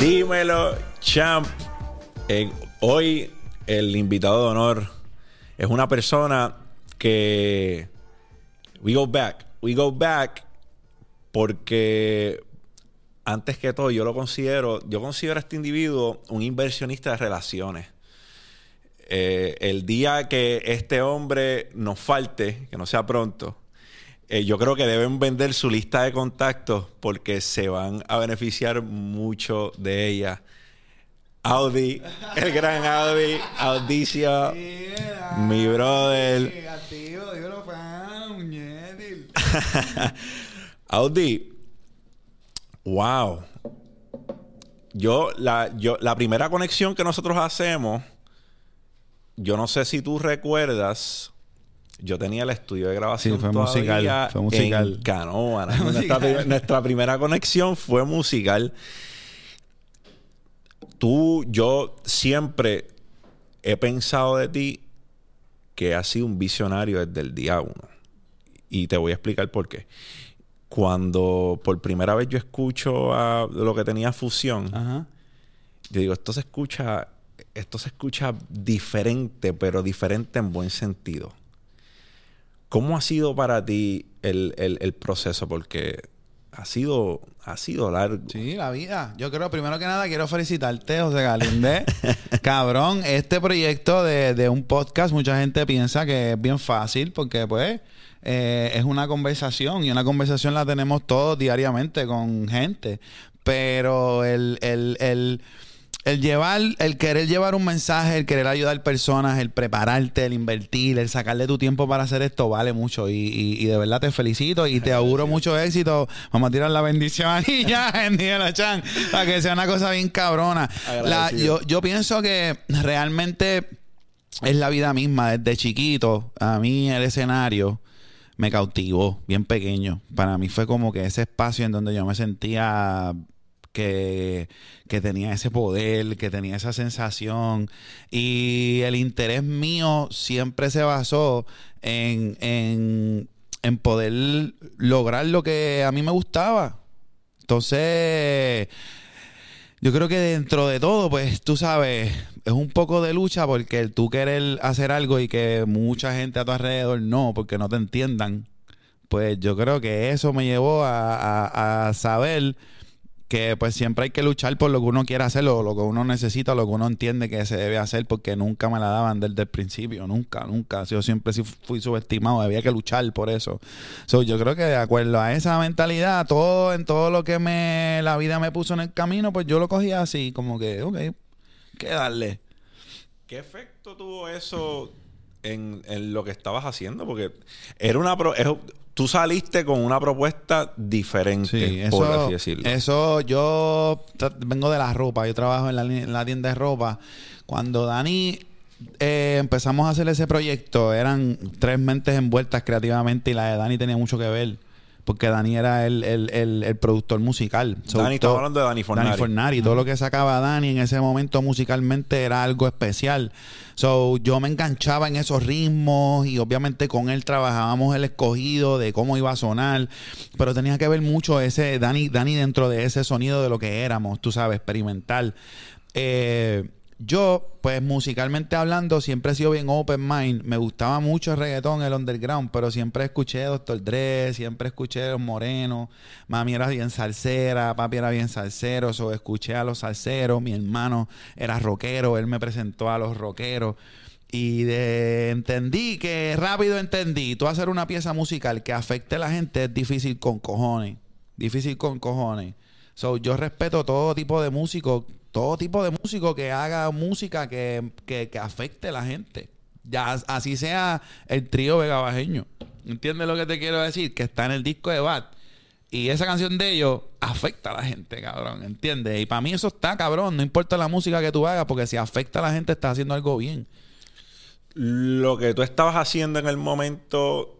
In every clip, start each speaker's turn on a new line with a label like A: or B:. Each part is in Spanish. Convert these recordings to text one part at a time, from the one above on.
A: Dímelo, champ. Eh, hoy el invitado de honor es una persona que we go back, we go back porque antes que todo yo lo considero, yo considero a este individuo un inversionista de relaciones. Eh, el día que este hombre nos falte, que no sea pronto, eh, yo creo que deben vender su lista de contactos porque se van a beneficiar mucho de ella. Audi, el gran Audi, Audicio, mi brother. Audi, wow. Yo la, yo, la primera conexión que nosotros hacemos, yo no sé si tú recuerdas, yo tenía el estudio de grabación
B: Sí, fue
A: todavía
B: musical, fue musical.
A: en Canoa. Nuestra, pri- nuestra primera conexión fue musical. Tú, yo siempre he pensado de ti que has sido un visionario desde el día uno. Y te voy a explicar por qué. Cuando por primera vez yo escucho a lo que tenía fusión,
B: Ajá.
A: yo digo, esto se escucha, esto se escucha diferente, pero diferente en buen sentido. ¿Cómo ha sido para ti el, el- el proceso? Porque ha sido, ha sido largo.
B: Sí, la vida. Yo creo, primero que nada, quiero felicitarte, José Galíndez. Cabrón, este proyecto de, de un podcast, mucha gente piensa que es bien fácil porque, pues, eh, es una conversación y una conversación la tenemos todos diariamente con gente. Pero el, el, el, el llevar, el querer llevar un mensaje, el querer ayudar personas, el prepararte, el invertir, el sacarle tu tiempo para hacer esto vale mucho. Y, y, y de verdad te felicito y te auguro mucho éxito. Vamos a tirar la bendición y ya, en Diana Chan, para que sea una cosa bien cabrona. La- yo, yo pienso que realmente es la vida misma. Desde chiquito, a mí el escenario me cautivó, bien pequeño. Para mí fue como que ese espacio en donde yo me sentía que, que tenía ese poder, que tenía esa sensación. Y el interés mío siempre se basó en, en, en poder lograr lo que a mí me gustaba. Entonces, yo creo que dentro de todo, pues tú sabes, es un poco de lucha porque tú querer hacer algo y que mucha gente a tu alrededor no, porque no te entiendan, pues yo creo que eso me llevó a, a- a saber que pues siempre hay que luchar por lo que uno quiere hacer, o lo que uno necesita, lo que uno entiende que se debe hacer, porque nunca me la daban desde el principio, nunca, nunca. Yo siempre sí fui subestimado, había que luchar por eso. So, yo creo que de acuerdo a esa mentalidad, todo en todo lo que me la vida me puso en el camino, pues yo lo cogía así, como que, ok, que darle.
A: ¿Qué efecto tuvo eso en, en lo que estabas haciendo? Porque era una pro- tú saliste con una propuesta diferente,
B: Sí,
A: por así decirlo.
B: eso yo vengo de la ropa, yo trabajo en la, en la tienda de ropa. Cuando Dani eh, empezamos a hacer ese proyecto, eran tres mentes envueltas creativamente y la de Dani tenía mucho que ver. Porque Dani era el, el, el, el productor musical. So,
A: Dani, estamos hablando de Dani Fornari.
B: Dani Fornari. Todo lo que sacaba Dani en ese momento musicalmente era algo especial. So, yo me enganchaba en esos ritmos y obviamente con él trabajábamos el escogido de cómo iba a sonar. Pero tenía que ver mucho ese Dani, Dani dentro de ese sonido de lo que éramos, tú sabes, experimental. Eh, yo, pues musicalmente hablando, siempre he sido bien open mind. Me gustaba mucho el reggaetón, el underground, pero siempre escuché Dr. Dre, siempre escuché Los Morenos. Mami era bien salsera, papi era bien salsero, so escuché a los salseros. Mi hermano era rockero, él me presentó a los rockeros. Y entendí que rápido entendí, tú hacer una pieza musical que afecte a la gente es difícil con cojones. Difícil con cojones. So, yo respeto todo tipo de músico, todo tipo de músico que haga música que, que, que afecte a la gente. Ya así sea el trío Vega Bajeño. ¿Entiendes lo que te quiero decir? Que está en el disco de Bat. Y esa canción de ellos afecta a la gente, cabrón. ¿Entiendes? Y para mí eso está, cabrón. No importa la música que tú hagas, porque si afecta a la gente, estás haciendo algo bien.
A: Lo que tú estabas haciendo en el momento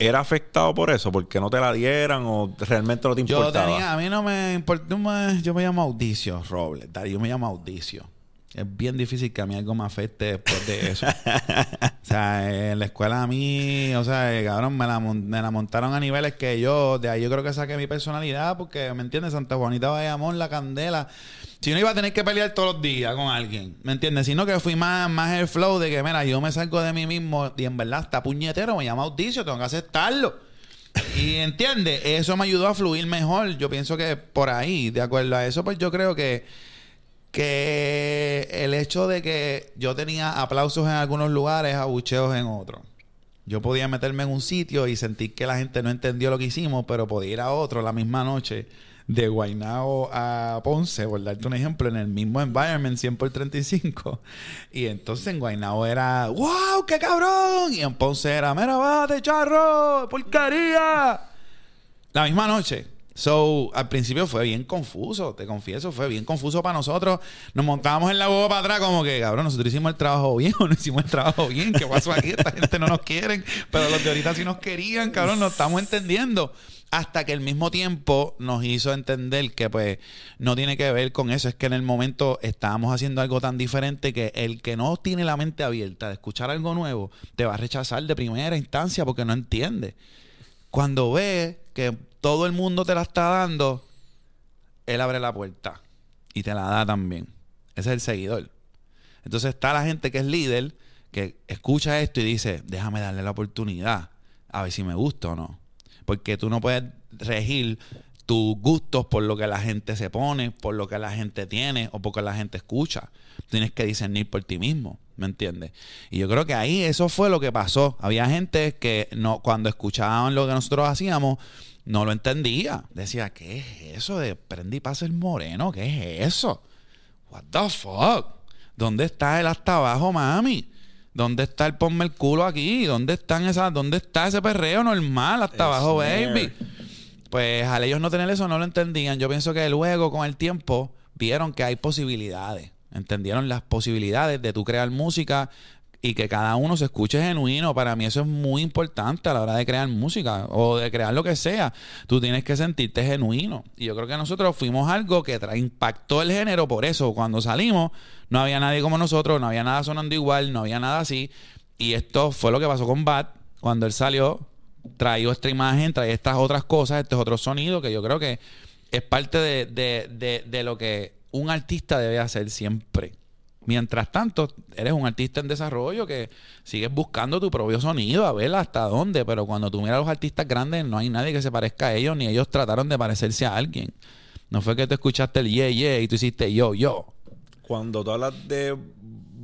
A: era afectado por eso, porque no te la dieran o realmente no te
B: Yo
A: importaba.
B: tenía, a mí no me importa, no me- yo me llamo Audicio, Robles, yo me llamo Audicio. Es bien difícil que a mí algo me afecte después de eso. o sea, en la escuela a mí, o sea, eh, cabrón, me la, me la montaron a niveles que yo, de ahí yo creo que saqué mi personalidad, porque, ¿me entiendes? Santa Juanita Bayamón, La Candela, Si no iba a tener que pelear todos los días con alguien, ¿me entiendes? Sino que fui más, más el flow de que, mira, yo me salgo de mí mismo y en verdad está puñetero, me llama audicio, tengo que aceptarlo. Y entiende, eso me ayudó a fluir mejor. Yo pienso que por ahí, de acuerdo a eso, pues yo creo que, que el hecho de que yo tenía aplausos en algunos lugares, abucheos en otros. Yo podía meterme en un sitio y sentir que la gente no entendió lo que hicimos, pero podía ir a otro la misma noche de Guaynao a Ponce, por darte un ejemplo, en el mismo environment 100 por 35. Y entonces en Guaynao era, ¡Wow, qué cabrón! Y en Ponce era, ¡Mira, bate, charro! ¡Porquería! La misma noche. So, al principio fue bien confuso, te confieso, fue bien confuso para nosotros. Nos montábamos en la boba para atrás como que, cabrón, nosotros hicimos el trabajo bien o no hicimos el trabajo bien. ¿Qué pasó aquí? Esta gente no nos quieren, pero los de ahorita sí nos querían, cabrón, nos estamos entendiendo. Hasta que el mismo tiempo nos hizo entender que pues no tiene que ver con eso, es que en el momento estábamos haciendo algo tan diferente que el que no tiene la mente abierta de escuchar algo nuevo te va a rechazar de primera instancia porque no entiende. Cuando ve que todo el mundo te la está dando, él abre la puerta y te la da también. Ese es el seguidor. Entonces está la gente que es líder, que escucha esto y dice, déjame darle la oportunidad, a ver si me gusta o no. Porque tú no puedes regir tus gustos por lo que la gente se pone, por lo que la gente tiene o porque la gente escucha. Tienes que discernir por ti mismo, ¿me entiendes? Y yo creo que ahí eso fue lo que pasó. Había gente que no, cuando escuchaban lo que nosotros hacíamos, no lo entendía. Decía, ¿qué es eso de y pasa el moreno? ¿Qué es eso? What the fuck? ¿Dónde está el hasta abajo, mami? ¿Dónde está el ponme el culo aquí? ¿Dónde están esas, dónde está ese perreo normal hasta abajo, baby? Pues al ellos no tener eso no lo entendían. Yo pienso que luego con el tiempo vieron que hay posibilidades. Entendieron las posibilidades de tú crear música y que cada uno se escuche genuino. Para mí eso es muy importante a la hora de crear música o de crear lo que sea. Tú tienes que sentirte genuino. Y yo creo que nosotros fuimos algo que impactó el género por eso. Cuando salimos no había nadie como nosotros, no había nada sonando igual, no había nada así. Y esto fue lo que pasó con Bat. Cuando él salió, trajo esta imagen, traía estas otras cosas, este otro sonido que yo creo que es parte de, de, de lo que un artista debe hacer siempre Mientras tanto, eres un artista en desarrollo que sigues buscando tu propio sonido, a ver hasta dónde, pero cuando tú miras a los artistas grandes, no hay nadie que se parezca a ellos, ni ellos trataron de parecerse a alguien. No fue que tú escuchaste el yeah, yeah y tú hiciste yo, yo.
A: Cuando tú hablas de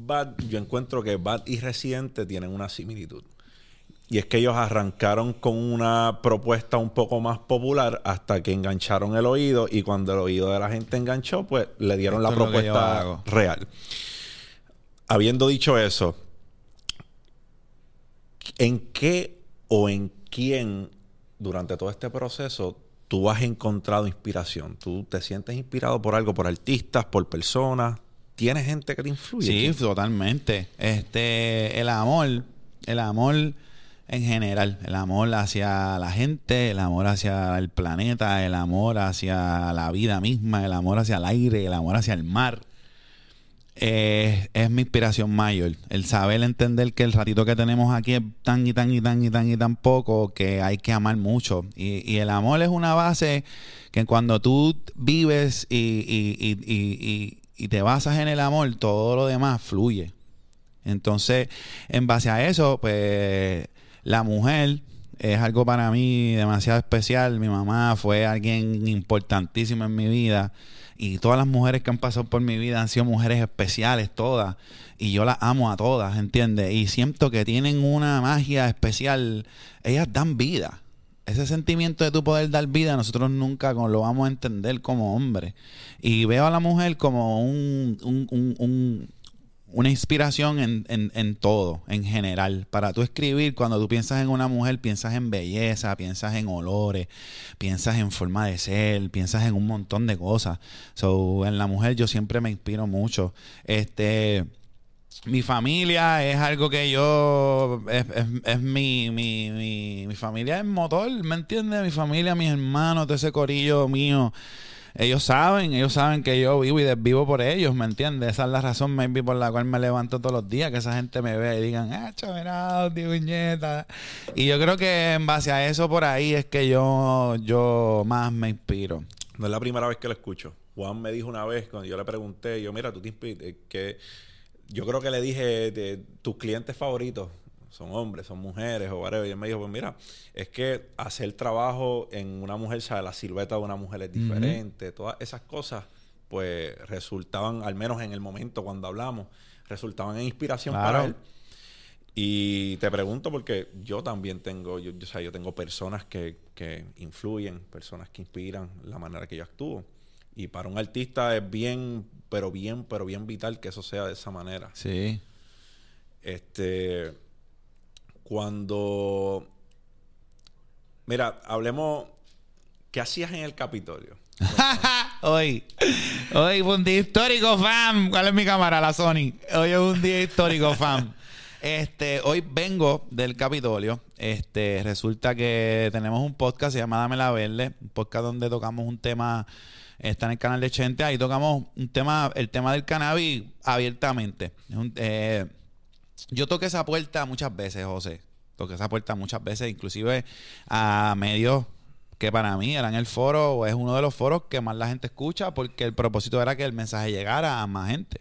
A: Bad, yo encuentro que Bad y Residente tienen una similitud. Y es que ellos arrancaron con una propuesta un poco más popular hasta que engancharon el oído y cuando el oído de la gente enganchó, pues le dieron la propuesta real. Habiendo dicho eso, ¿en qué o en quién durante todo este proceso tú has encontrado inspiración? ¿Tú te sientes inspirado por algo, por artistas, por personas? ¿Tienes gente que te influye?
B: Sí, totalmente. Este, el amor, el amor en general, el amor hacia la gente, el amor hacia el planeta, el amor hacia la vida misma, el amor hacia el aire, el amor hacia el mar. es mi inspiración mayor. El saber entender que el ratito que tenemos aquí es tan y tan y tan y tan y tan poco que hay que amar mucho. Y, y el amor es una base que cuando tú vives y, y, y te basas en el amor, todo lo demás fluye. Entonces, en base a eso, pues la mujer es algo para mí demasiado especial. Mi mamá fue alguien importantísimo en mi vida. Y todas las mujeres que han pasado por mi vida han sido mujeres especiales, todas. Y yo las amo a todas, ¿entiendes? Y siento que tienen una magia especial. Ellas dan vida. Ese sentimiento de tu poder dar vida, nosotros nunca lo vamos a entender como hombres. Y veo a la mujer como un, un, un, una inspiración en, en, todo, en general. Para tú escribir, cuando tú piensas en una mujer, piensas en belleza, piensas en olores, piensas en forma de ser, piensas en un montón de cosas. So, en la mujer yo siempre me inspiro mucho. Este, mi familia es algo que yo, es, es, mi, mi, mi, mi familia es motor, ¿me entiendes? Mi familia, mis hermanos, de ese corillo mío ellos saben, ellos saben que yo vivo y desvivo por ellos, ¿me entiendes? Esa es la razón, maybe, por la cual me levanto todos los días, que esa gente me vea y digan, ah, chaverado, tío viñeta. Y yo creo que en base a eso por ahí es que yo, yo más me inspiro.
A: No es la primera vez que lo escucho. Juan me dijo una vez, cuando yo le pregunté, yo, mira, tú te inspiras, que yo creo que le dije, de, tus clientes favoritos son hombres, son mujeres o whatever. Y él me dijo, pues mira, es que hacer trabajo en una mujer, sea, la silueta de una mujer es diferente, todas esas cosas, pues resultaban, al menos en el momento cuando hablamos, resultaban en inspiración para él. Y te pregunto porque yo también tengo, yo, o sea, yo tengo personas que, que influyen, personas que inspiran la manera que yo actúo. Y para un artista es bien, pero bien, pero bien vital que eso sea de esa manera.
B: Sí.
A: Este, cuando, mira, hablemos, ¿qué hacías en el Capitolio?
B: hoy, hoy fue un día histórico, fam. ¿Cuál es mi cámara? La Sony. Hoy es un día histórico, fam. Este, hoy vengo del Capitolio. Este, resulta que tenemos un podcast se llama Dame la Verde, un podcast donde tocamos un tema, está en el canal de Chente, ahí tocamos un tema, el tema del cannabis abiertamente. Eh, yo toqué esa puerta muchas veces, José. Toqué esa puerta muchas veces, inclusive a medios que para mí eran el foro, es uno de los foros que más la gente escucha, porque el propósito era que el mensaje llegara a más gente.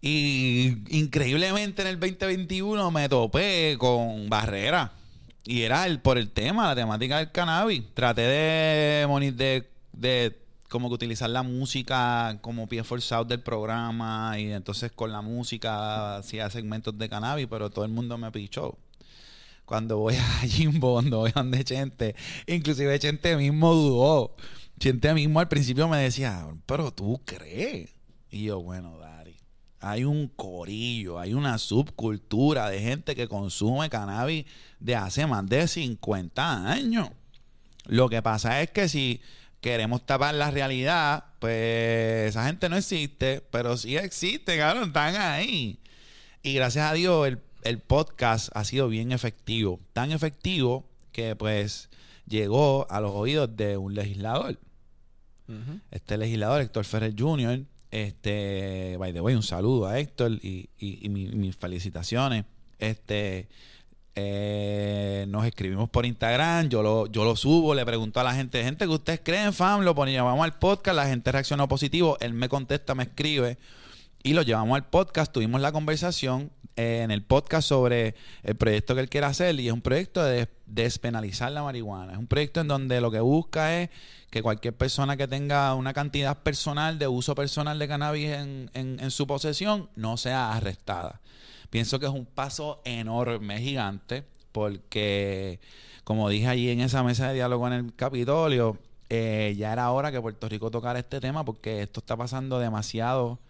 B: Y increíblemente en el 2021 me topé con barrera. Y era el, por el tema, la temática del cannabis. Traté de, de, de como que utilizar la música como pie forzado del programa. Y entonces con la música hacía segmentos de cannabis, pero todo el mundo me pichó. Cuando voy a Jimbo, cuando voy a donde Chente, inclusive Chente mismo dudó. Chente mismo al principio me decía, pero tú crees. Y yo, bueno, dale hay un corillo, hay una subcultura de gente que consume cannabis de hace más de 50 años. Lo que pasa es que si queremos tapar la realidad, pues esa gente no existe, pero sí existe, cabrón, están ahí. Y gracias a Dios el, el podcast ha sido bien efectivo, tan efectivo que pues llegó a los oídos de un legislador. Este legislador, Héctor Ferrer Jr., este, by the way, un saludo a Héctor y, mis felicitaciones. Este, eh, nos escribimos por Instagram, yo lo, yo lo subo, le pregunto a la gente, gente que ustedes creen, fam, lo ponía, vamos al podcast, la gente reaccionó positivo, él me contesta, me escribe y lo llevamos al podcast, tuvimos la conversación eh, en el podcast sobre el proyecto que él quiere hacer y es un proyecto de despenalizar la marihuana, es un proyecto en donde lo que busca es que cualquier persona que tenga una cantidad personal de uso personal de cannabis en, en, su posesión no sea arrestada. Pienso que es un paso enorme, gigante, porque como dije allí en esa mesa de diálogo en el Capitolio, eh, ya era hora que Puerto Rico tocara este tema porque esto está pasando demasiado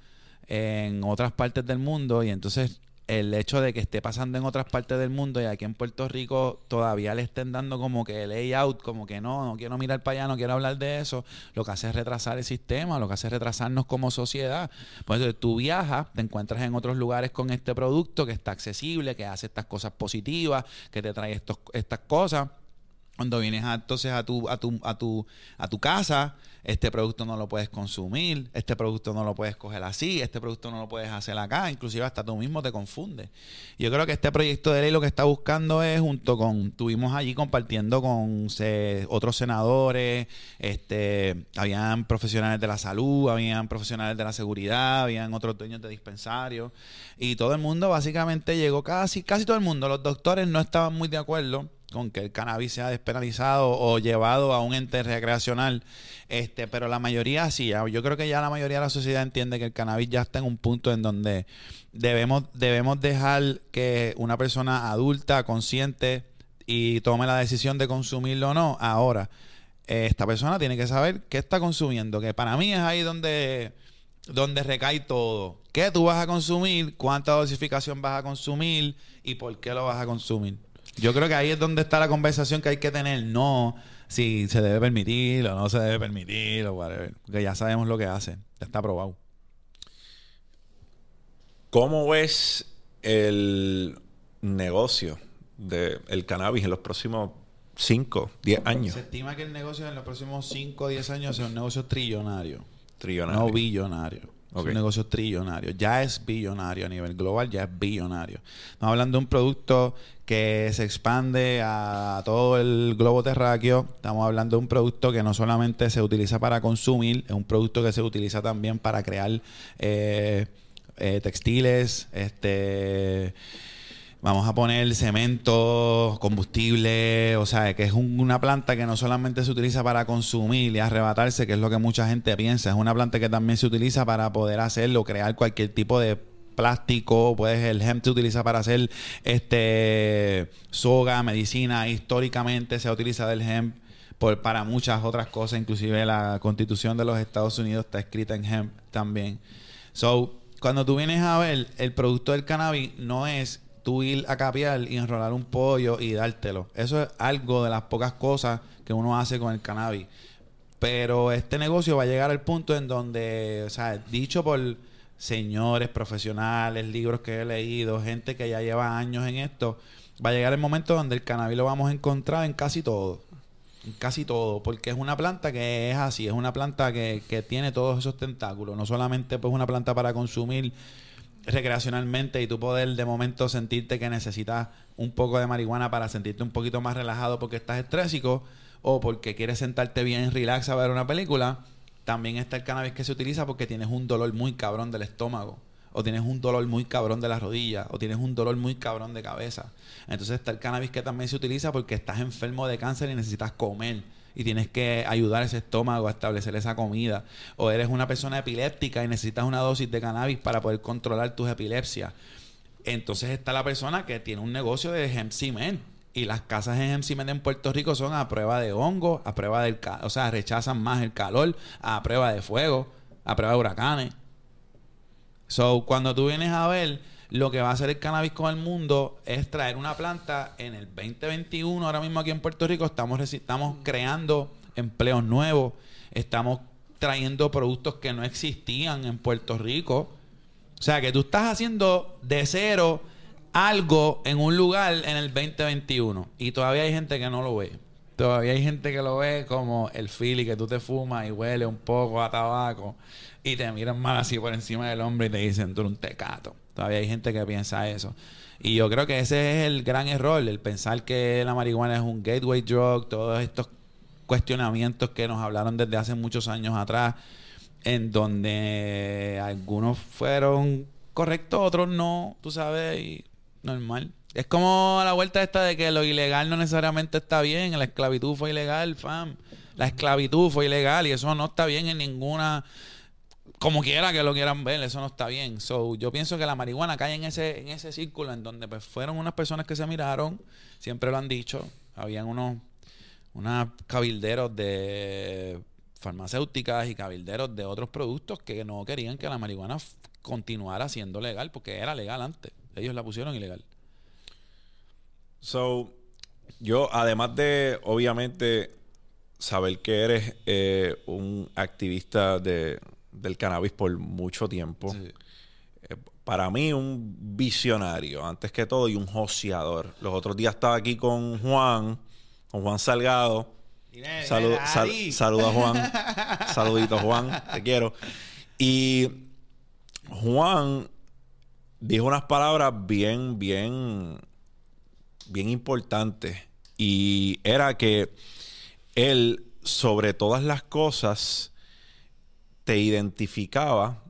B: en otras partes del mundo y entonces el hecho de que esté pasando en otras partes del mundo y aquí en Puerto Rico todavía le estén dando como que layout, como que no, no quiero mirar para allá, no quiero hablar de eso, lo que hace es retrasar el sistema, lo que hace es retrasarnos como sociedad. Pues tú viajas, te encuentras en otros lugares con este producto que está accesible, que hace estas cosas positivas, que te trae estos, estas cosas. Cuando vienes entonces a tu, a tu, a tu, a tu casa, este producto no lo puedes consumir, este producto no lo puedes coger así, este producto no lo puedes hacer acá, inclusive hasta tú mismo te confundes. Yo creo que este proyecto de ley lo que está buscando es, junto con, tuvimos allí compartiendo con otros senadores, este, habían profesionales de la salud, habían profesionales de la seguridad, habían otros dueños de dispensarios, y todo el mundo básicamente llegó casi, casi todo el mundo, los doctores no estaban muy de acuerdo con que el cannabis sea despenalizado o llevado a un ente recreacional. Este, pero la mayoría sí, yo creo que ya la mayoría de la sociedad entiende que el cannabis ya está en un punto en donde debemos, debemos dejar que una persona adulta, consciente y tome la decisión de consumirlo o no. Ahora, esta persona tiene que saber qué está consumiendo, que para mí es ahí donde, donde recae todo. ¿Qué tú vas a consumir? ¿Cuánta dosificación vas a consumir? ¿Y por qué lo vas a consumir? Yo creo que ahí es donde está la conversación que hay que tener, no si se debe permitir o no se debe permitir o whatever. Porque ya sabemos lo que hace, ya está aprobado.
A: ¿Cómo ves el negocio del cannabis en los próximos 5, 10 años?
B: Se estima que el negocio en los próximos 5 o 10 años sea un negocio trillonario.
A: Trillonario.
B: No billonario. Es un negocio trillonario. Ya es billonario a nivel global, ya es billonario. Estamos hablando de un producto que se expande a todo el globo terráqueo. Estamos hablando de un producto que no solamente se utiliza para consumir, es un producto que se utiliza también para crear eh, eh, textiles, este vamos a poner cemento, combustible, o sea, que es una planta que no solamente se utiliza para consumir y arrebatarse, que es lo que mucha gente piensa, es una planta que también se utiliza para poder hacerlo, crear cualquier tipo de plástico, puedes el hemp se utiliza para hacer este soga, medicina, históricamente se ha utilizado el hemp por, para muchas otras cosas, inclusive la constitución de los Estados Unidos está escrita en hemp también. So, cuando tú vienes a ver, el producto del cannabis no es tú ir a capiar y enrolar un pollo y dártelo. Eso es algo de las pocas cosas que uno hace con el cannabis. Pero este negocio va a llegar al punto en donde, o sea, dicho por señores profesionales, libros que he leído, gente que ya lleva años en esto, va a llegar el momento donde el cannabis lo vamos a encontrar en casi todo. En casi todo, porque es una planta que es así, es una planta que, que tiene todos esos tentáculos, no solamente pues una planta para consumir recreacionalmente y tú poder de momento sentirte que necesitas un poco de marihuana para sentirte un poquito más relajado porque estás estrésico o porque quieres sentarte bien relax a ver una película, también está el cannabis que se utiliza porque tienes un dolor muy cabrón del estómago o tienes un dolor muy cabrón de las rodillas o tienes un dolor muy cabrón de cabeza. Entonces está el cannabis que también se utiliza porque estás enfermo de cáncer y necesitas comer y tienes que ayudar ese estómago a establecer esa comida. O eres una persona epiléptica y necesitas una dosis de cannabis para poder controlar tus epilepsias. Entonces está la persona que tiene un negocio de hemp cement. Y las casas en hemp cement en Puerto Rico son a prueba de hongo, a prueba del... O sea, rechazan más el calor, a prueba de fuego, a prueba de huracanes. So, cuando tú vienes a ver lo que va a hacer el cannabis con el mundo es traer una planta en el 2021. Ahora mismo aquí en Puerto Rico estamos, estamos creando empleos nuevos, estamos trayendo productos que no existían en Puerto Rico. O sea, que tú estás haciendo de cero algo en un lugar en el 2021 y todavía hay gente que no lo ve. Todavía hay gente que lo ve como el fili que tú te fumas y huele un poco a tabaco y te miran mal así por encima del hombre y te dicen tú eres un tecato. Todavía hay gente que piensa eso. Y yo creo que ese es el gran error, el pensar que la marihuana es un gateway drug, todos estos cuestionamientos que nos hablaron desde hace muchos años atrás, en donde algunos fueron correctos, otros no, tú sabes, y normal. Es como la vuelta esta de que lo ilegal no necesariamente está bien, la esclavitud fue ilegal, fam. La esclavitud fue ilegal y eso no está bien en ninguna como quiera que lo quieran ver, eso no está bien. So, yo pienso que la marihuana cae en ese, en ese círculo en donde pues, fueron unas personas que se miraron, siempre lo han dicho, habían unos, unos cabilderos de farmacéuticas y cabilderos de otros productos que no querían que la marihuana continuara siendo legal, porque era legal antes. Ellos la pusieron ilegal.
A: So, yo, además de, obviamente, saber que eres eh, un activista de, del cannabis por mucho tiempo. Eh, para mí, un visionario, antes que todo, y un joseador. Los otros días estaba aquí con Juan, con Juan Salgado. Salud, saluda Juan. Saludito, Juan. Te quiero. Y Juan dijo unas palabras bien, bien, bien importantes. Y era que él, sobre todas las cosas, te identificaba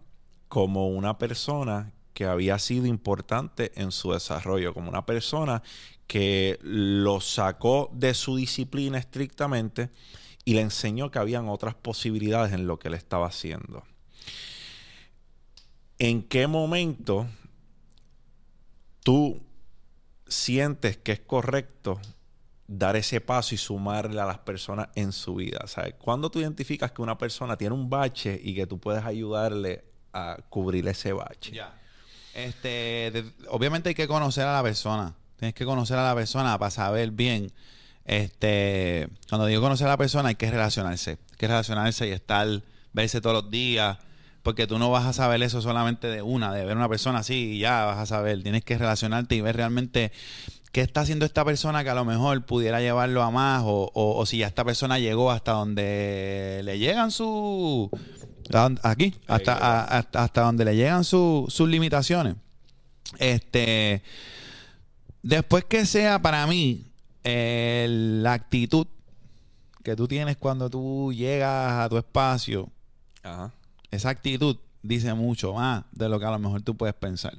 A: como una persona que había sido importante en su desarrollo, como una persona que lo sacó de su disciplina estrictamente y le enseñó que habían otras posibilidades en lo que él estaba haciendo. ¿En qué momento tú sientes que es correcto dar ese paso y sumarle a las personas en su vida. ¿Sabes? Cuando tú identificas que una persona tiene un bache y que tú puedes ayudarle a cubrir ese bache.
B: Ya. Este, obviamente hay que conocer a la persona. Tienes que conocer a la persona para saber bien. Este, cuando digo conocer a la persona hay que relacionarse. Hay que relacionarse y estar, verse todos los días. Porque tú no vas a saber eso solamente de una, de ver una persona así y ya vas a saber. Tienes que relacionarte y ver realmente qué está haciendo esta persona que a lo mejor pudiera llevarlo a más o, o, si ya esta persona llegó hasta donde le llegan su. Aquí, hasta, a- hasta, hasta donde le llegan su- sus limitaciones. Este, después que sea para mí eh, la actitud que tú tienes cuando tú llegas a tu espacio,
A: Ajá.
B: esa actitud dice mucho más de lo que a lo mejor tú puedes pensar.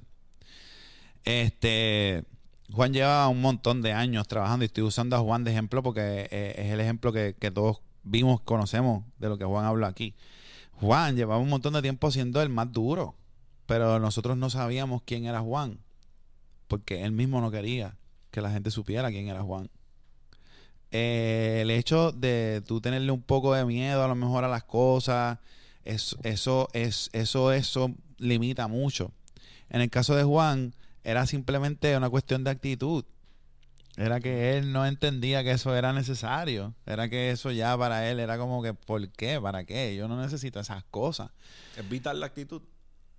B: Este, Juan lleva un montón de años trabajando y estoy usando a Juan de ejemplo porque eh, es el ejemplo que, todos vimos, conocemos de lo que Juan habla aquí. Juan llevaba un montón de tiempo siendo el más duro, pero nosotros no sabíamos quién era Juan, porque él mismo no quería que la gente supiera quién era Juan. Eh, el hecho de tú tenerle un poco de miedo a lo mejor a las cosas, es- eso, es, eso, eso limita mucho. En el caso de Juan, era simplemente una cuestión de actitud. Era que él no entendía que eso era necesario. Era que eso ya para él era como que, ¿por qué? ¿Para qué? Yo no necesito esas cosas.
A: Es vital la actitud.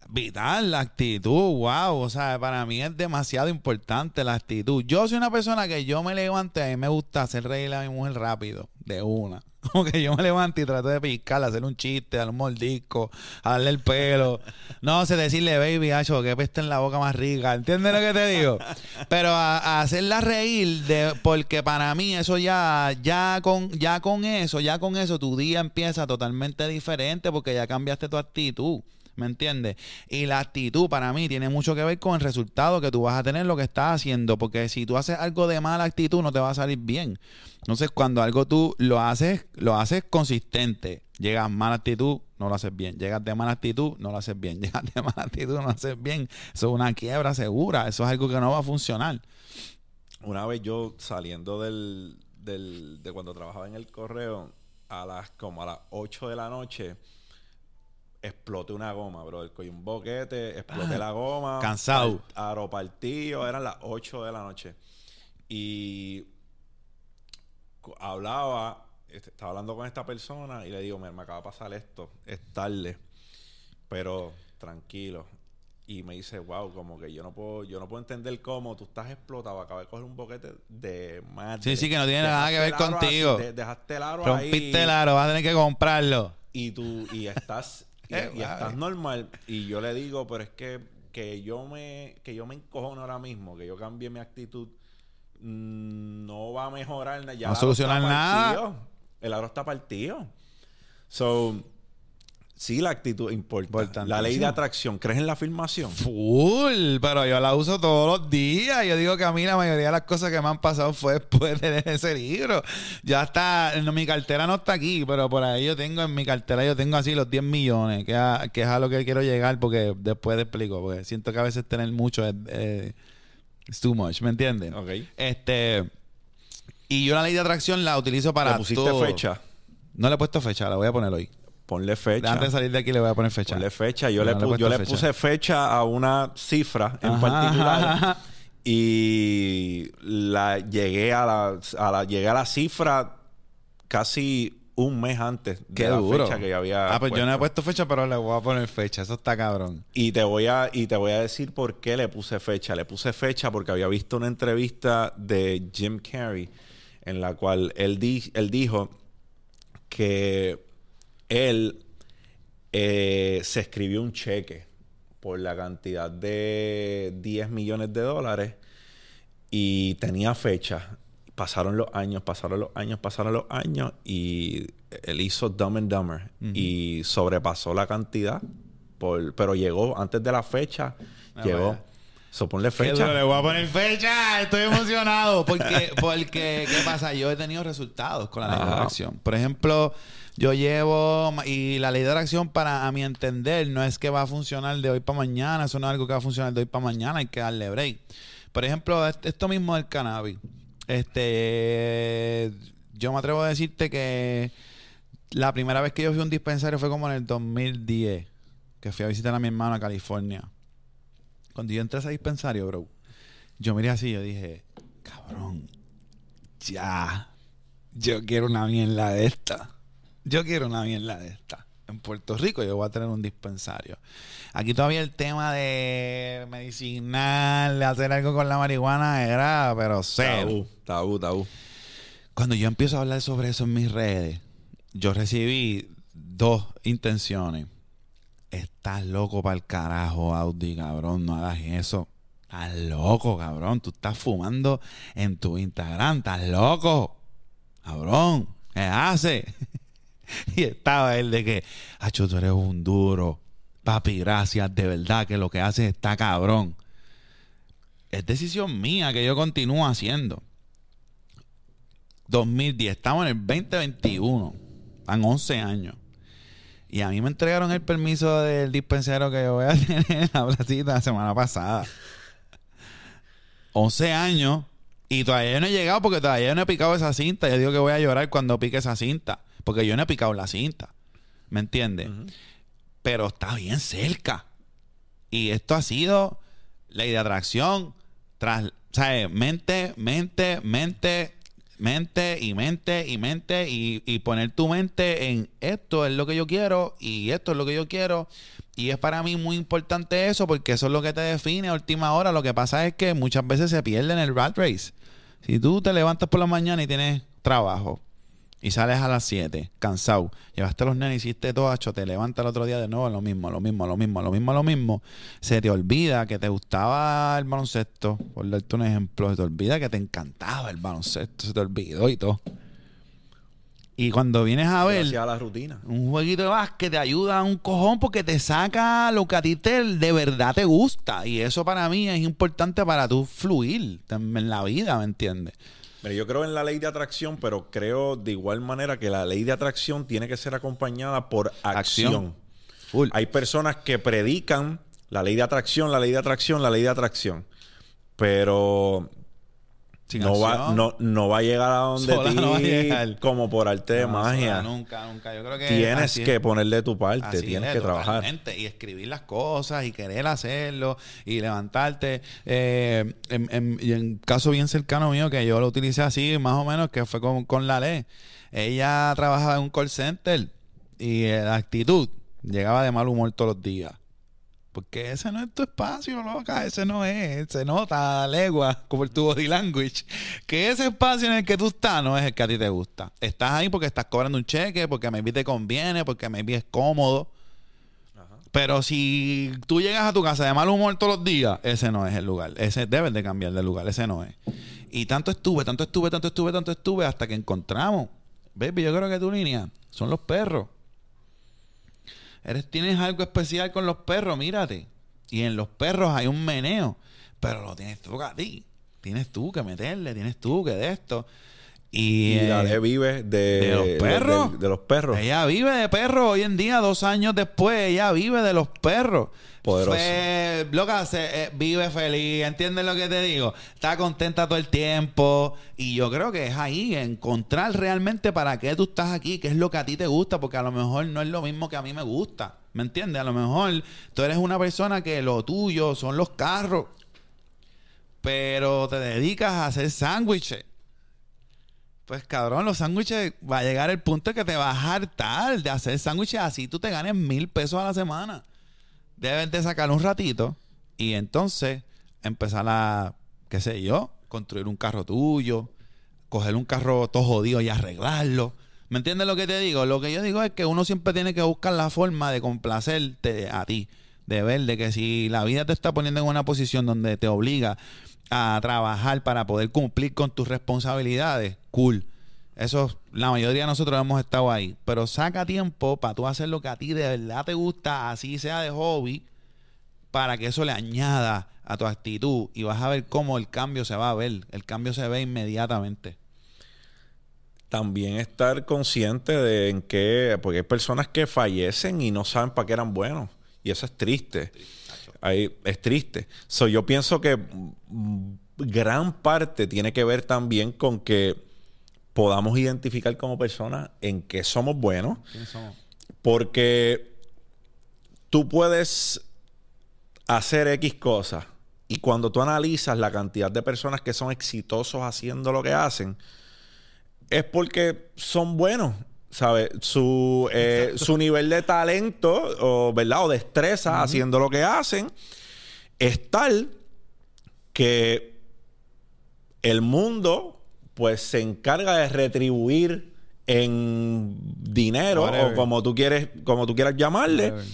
B: Vital, la actitud, wow. O sea, para mí es demasiado importante la actitud. Yo soy una persona que yo me levanto y me gusta hacer reír a mi mujer rápido, de una. Como que yo me levanto y trato de picarla, hacer un chiste, darle un mordisco, darle el pelo. No sé, decirle, baby, hacho, que peste en la boca más rica. ¿Entiendes lo que te digo? Pero a, a hacerla reír, de, porque para mí eso ya, ya con, ya con eso, ya con eso, tu día empieza totalmente diferente porque ya cambiaste tu actitud. ¿Me entiendes? Y la actitud para mí tiene mucho que ver con el resultado que tú vas a tener lo que estás haciendo. Porque si tú haces algo de mala actitud, no te va a salir bien. Entonces, cuando algo tú lo haces, lo haces consistente. Llegas mala actitud, no lo haces bien. Llegas de mala actitud, no lo haces bien. Llegas de mala actitud, no lo haces bien. Eso es una quiebra segura. Eso es algo que no va a funcionar.
A: Una vez yo saliendo del, del- de cuando trabajaba en el correo, a las como a las 8 de la noche, exploté una goma, bro. Cogí un boquete, exploté la goma.
B: Ah, cansado.
A: par- Aro partido, eran las 8 de la noche. Y hablaba, este, estaba hablando con esta persona y le digo, "Mira, me acaba de pasar esto, es tarde, pero tranquilo. Y me dice, wow, como que yo no puedo, yo no puedo entender cómo tú estás explotado, acabas de coger un boquete de madre.
B: Sí, sí, que no tiene nada que ver contigo.
A: así, de- dejaste el aro ahí.
B: Rompiste el aro, vas a tener que comprarlo.
A: Y tú, y estás, y,
B: Eh,
A: y estás normal. Y yo le digo, pero es que, que yo me, que yo me encojono ahora mismo, que yo cambie mi actitud, mm, no va a mejorar nada. Ya
B: No
A: el aro
B: solucionar nada.
A: El aro está partido. So, sí, la actitud importa.
B: Importantísimo.
A: La ley de atracción. ¿Crees en la afirmación?
B: Full, pero yo la uso todos los días. Yo digo que a mí la mayoría de las cosas que me han pasado fue después de leer ese libro. Ya está, no, mi cartera no está aquí, pero por ahí yo tengo, en mi cartera yo tengo así los 10 millones, que, a- que es a lo que quiero llegar porque después te explico, porque siento que a veces tener mucho es, eh, es too much, ¿me entiendes?
A: Ok.
B: Este, y yo la ley de atracción la utilizo para
A: ¿Le pusiste
B: todo.
A: fecha?
B: No le he puesto fecha, la voy a poner hoy.
A: Ponle fecha.
B: Antes de salir de aquí le voy a poner fecha.
A: Ponle fecha. Yo,
B: No,
A: le, pu- yo le
B: fecha.
A: puse fecha a una cifra en
B: Ajá,
A: particular.
B: ajá.
A: Y la llegué a la, a la llegué a la cifra casi un mes antes de
B: Qué
A: la
B: duro.
A: fecha que yo había
B: ah, pues yo no he
A: puesto.
B: puesto fecha, pero le voy a poner fecha. Eso está cabrón.
A: Y te voy a y te voy a decir por qué le puse fecha. Le puse fecha porque había visto una entrevista de Jim Carrey en la cual él, di- él dijo que él eh, se escribió un cheque por la cantidad de 10 millones de dólares y tenía fecha. Pasaron los años, pasaron los años, pasaron los años y él hizo Dumb and Dumber y sobrepasó la cantidad, por, pero llegó antes de la fecha,
B: Ah,
A: llegó.
B: vaya.
A: So, ponle fecha.
B: le voy a poner fecha. Estoy emocionado. Porque, porque, ¿qué pasa? Yo he tenido resultados con la atracción. Por ejemplo, yo llevo. Y la ley de atracción, para a mi entender, no es que va a funcionar de hoy para mañana. Eso no es algo que va a funcionar de hoy para mañana. Hay que darle break. Por ejemplo, est- esto mismo del cannabis. Este. Yo me atrevo a decirte que la primera vez que yo fui a un dispensario fue como en el 2010. Que fui a visitar a mi hermano a California. Cuando yo entré a ese dispensario, bro, yo miré así, yo dije, cabrón, ya, yo quiero una mierda de esta. Yo quiero una mierda de esta. En Puerto Rico yo voy a tener un dispensario. Aquí todavía el tema de medicinal, de hacer algo con la marihuana era, pero cero.
A: Tabú, tabú, tabú.
B: Cuando yo empiezo a hablar sobre eso en mis redes, yo recibí dos intenciones. Estás loco para el carajo, Audi, cabrón. No hagas eso. Estás loco, cabrón. Tú estás fumando en tu Instagram. Estás loco. Cabrón. ¿Qué hace? y estaba él de que, Hacho, tú eres un duro. Papi, gracias. De verdad que lo que haces está cabrón. Es decisión mía que yo continúo haciendo. 2010. Estamos en el 2021. Van 11 años. Y a mí me entregaron el permiso del dispensero que yo voy a tener en la placita la semana pasada. 11 años. Y todavía no he llegado porque todavía no he picado esa cinta. Yo digo que voy a llorar cuando pique esa cinta. Porque yo no he picado la cinta. ¿Me entiendes? Pero está bien cerca. Y esto ha sido ley de atracción. Tras, ¿sabes? Mente, mente, mente, mente y mente y mente y, y, poner tu mente en esto es lo que yo quiero y esto es lo que yo quiero. Y es para mí muy importante eso porque eso es lo que te define a última hora. Lo que pasa es que muchas veces se pierde en el rat race. Si tú te levantas por la mañana y tienes trabajo y sales a las 7, cansado, llevaste a los nenes, hiciste todo, hecho, te levantas el otro día de nuevo, lo mismo, lo mismo, lo mismo, lo mismo, lo mismo, se te olvida que te gustaba el baloncesto, por darte un ejemplo, se te olvida que te encantaba el baloncesto, se te olvidó y todo. Y cuando vienes a ver
A: la rutina.
B: un jueguito de básquet te ayuda a un cojón porque te saca lo que a ti te, de verdad te gusta. Y eso para mí es importante para tú fluir en la vida, ¿me entiendes?
A: Mira, yo creo en la ley de atracción, pero creo de igual manera que la ley de atracción tiene que ser acompañada por acción.
B: Full.
A: Hay personas que predican la ley de atracción, la ley de atracción, la ley de atracción. Pero
B: Sin
A: no va, no, no va a llegar a donde
B: Sola
A: ti
B: no va a llegar.
A: como por arte de magia.
B: Nunca, nunca. Yo creo que
A: Tienes que ponerle tu parte, tienes
B: es,
A: que trabajar.
B: Y escribir las cosas y querer hacerlo y levantarte. Eh, en, en- y en caso bien cercano mío, que yo lo utilicé así, más o menos, que fue con, con la ley. Ella trabajaba en un call center y la actitud llegaba de mal humor todos los días. Porque ese no es tu espacio, loca. Ese no es. Se nota a legua, como el tu body language. Que ese espacio en el que tú estás no es el que a ti te gusta. Estás ahí porque estás cobrando un cheque, porque maybe te conviene, porque maybe es cómodo. Pero si tú llegas a tu casa de mal humor todos los días, ese no es el lugar. Ese debes de cambiar de lugar. Ese no es. Y tanto estuve, tanto estuve, tanto estuve, tanto estuve hasta que encontramos. Baby, yo creo que tu línea son los perros. Eres, tienes algo especial con los perros, mírate. Y en los perros hay un meneo. Pero lo tienes tú a ti. Tienes tú que meterle, tienes tú que de esto. Y,
A: Y
B: eh,
A: vive de,
B: de los perros.
A: de- de los perros.
B: ella vive de perros hoy en día, dos años después, ella vive de los perros.
A: Poderoso.
B: Fue- loca, se- eh, vive feliz, ¿entiendes lo que te digo? Está contenta todo el tiempo. Y yo creo que es ahí, encontrar realmente para qué tú estás aquí, qué es lo que a ti te gusta, porque a lo mejor no es lo mismo que a mí me gusta. ¿Me entiendes? A lo mejor tú eres una persona que lo tuyo son los carros, pero te dedicas a hacer sándwiches. Pues cabrón, los sándwiches va a llegar el punto que te vas a hartar de hacer sándwiches así tú te ganes mil pesos a la semana. Debes de sacar un ratito y entonces empezar a, qué sé yo, construir un carro tuyo, coger un carro todo jodido y arreglarlo. ¿Me entiendes lo que te digo? Lo que yo digo es que uno siempre tiene que buscar la forma de complacerte a ti. De ver de que si la vida te está poniendo en una posición donde te obliga a trabajar para poder cumplir con tus responsabilidades, cool. Eso, la mayoría de nosotros hemos estado ahí. Pero saca tiempo para tú hacer lo que a ti de verdad te gusta, así sea de hobby, para que eso le añada a tu actitud y vas a ver cómo el cambio se va a ver. El cambio se ve inmediatamente.
A: También estar consciente de en qué, porque hay personas que fallecen y no saben para qué eran buenos. Y eso es triste. Ahí, es triste. So, yo pienso que gran parte tiene que ver también con que podamos identificar como personas en qué somos buenos. Porque tú puedes hacer X cosas y cuando tú analizas la cantidad de personas que son exitosos haciendo lo que hacen, es porque son buenos. ¿Sabes? Su, eh, su nivel de talento o, ¿verdad? o destreza haciendo lo que hacen es tal que el mundo pues se encarga de retribuir en dinero
B: Whatever.
A: o como tú quieres como tú quieras llamarle
B: Whatever.